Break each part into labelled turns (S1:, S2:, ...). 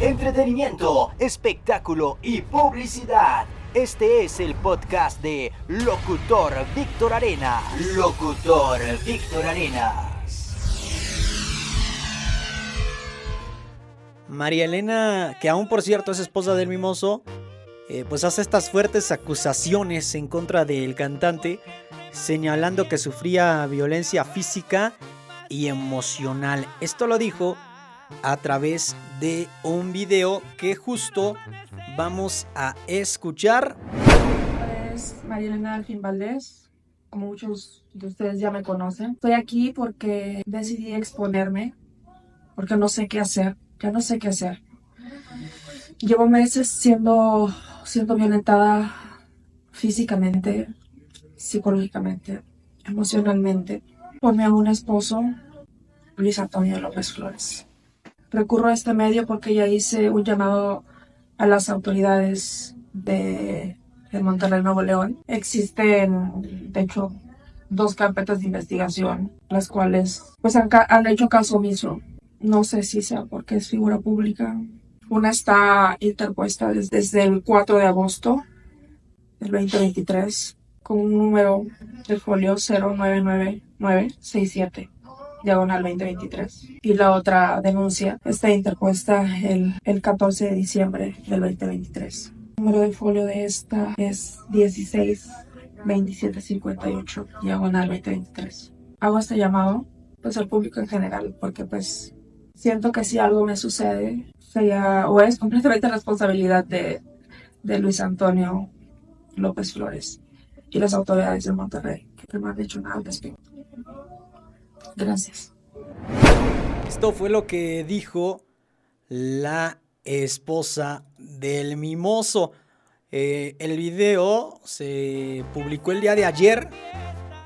S1: Entretenimiento, espectáculo y publicidad. Este es el podcast de Locutor Víctor Arena. Locutor Víctor Arenas.
S2: María Elena, que aún por cierto es esposa del mimoso, eh, pues hace estas fuertes acusaciones en contra del cantante, señalando que sufría violencia física y emocional. Esto lo dijo a través de un video que justo vamos a escuchar.
S3: Es María Elena Alfín Valdés, como muchos de ustedes ya me conocen. Estoy aquí porque decidí exponerme, porque no sé qué hacer, ya no sé qué hacer. Llevo meses siendo, siendo violentada físicamente, psicológicamente, emocionalmente, por mi un esposo, Luis Antonio López Flores. Recurro a este medio porque ya hice un llamado a las autoridades de, de Monterrey, Nuevo León. Existen, de hecho, dos carpetas de investigación, las cuales pues han, han hecho caso omiso. No sé si sea porque es figura pública. Una está interpuesta desde, desde el 4 de agosto del 2023 con un número de folio 099967 diagonal 2023. Y la otra denuncia está interpuesta el, el 14 de diciembre del 2023. El número de folio de esta es 16 2758 diagonal 2023. Hago este llamado pues al público en general porque pues siento que si algo me sucede sería o es completamente responsabilidad de, de Luis Antonio López Flores y las autoridades de Monterrey que no han dicho nada al respecto. Gracias.
S2: Esto fue lo que dijo la esposa del mimoso. Eh, el video se publicó el día de ayer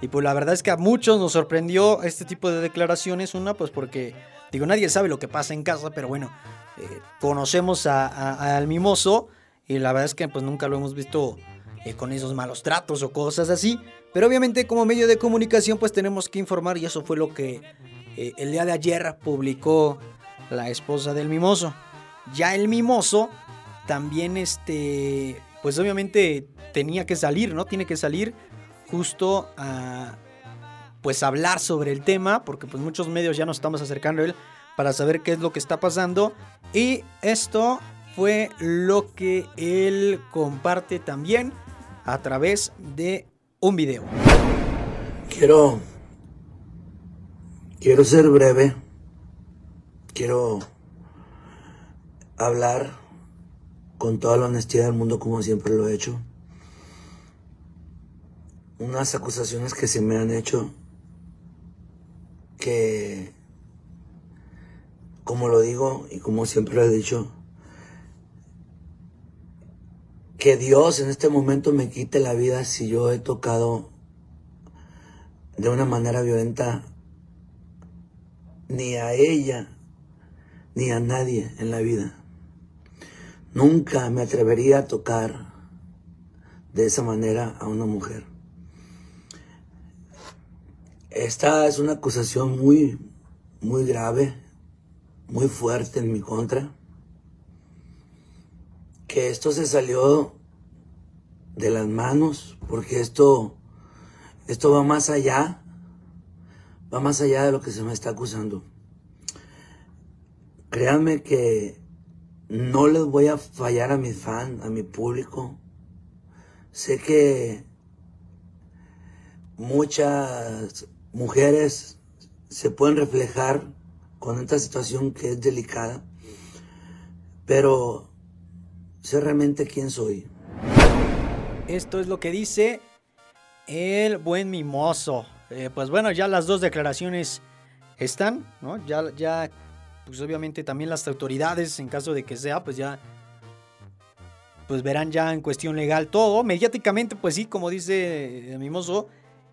S2: y pues la verdad es que a muchos nos sorprendió este tipo de declaraciones. Una pues porque digo nadie sabe lo que pasa en casa, pero bueno, eh, conocemos al mimoso y la verdad es que pues nunca lo hemos visto eh, con esos malos tratos o cosas así. Pero obviamente como medio de comunicación pues tenemos que informar y eso fue lo que eh, el día de ayer publicó la esposa del mimoso. Ya el mimoso también este pues obviamente tenía que salir, ¿no? Tiene que salir justo a pues hablar sobre el tema porque pues muchos medios ya nos estamos acercando a él para saber qué es lo que está pasando y esto fue lo que él comparte también a través de un video.
S4: Quiero. Quiero ser breve. Quiero hablar con toda la honestidad del mundo como siempre lo he hecho. Unas acusaciones que se me han hecho que, como lo digo y como siempre lo he dicho, que Dios en este momento me quite la vida si yo he tocado de una manera violenta ni a ella ni a nadie en la vida. Nunca me atrevería a tocar de esa manera a una mujer. Esta es una acusación muy, muy grave, muy fuerte en mi contra que esto se salió de las manos, porque esto, esto va más allá, va más allá de lo que se me está acusando. Créanme que no les voy a fallar a mis fans, a mi público. Sé que muchas mujeres se pueden reflejar con esta situación que es delicada, pero sé realmente quién soy.
S2: Esto es lo que dice el buen mimoso. Eh, pues bueno, ya las dos declaraciones están, ¿no? Ya, ya, pues obviamente también las autoridades, en caso de que sea, pues ya, pues verán ya en cuestión legal todo. Mediáticamente, pues sí, como dice el mimoso,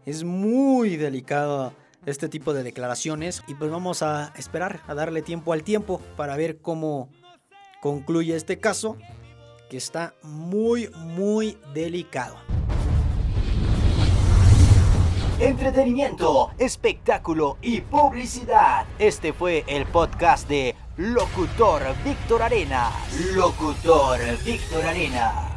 S2: es muy delicado este tipo de declaraciones. Y pues vamos a esperar, a darle tiempo al tiempo para ver cómo concluye este caso que está muy, muy delicado.
S1: Entretenimiento, espectáculo y publicidad. Este fue el podcast de locutor Víctor Arenas. Locutor Víctor Arenas.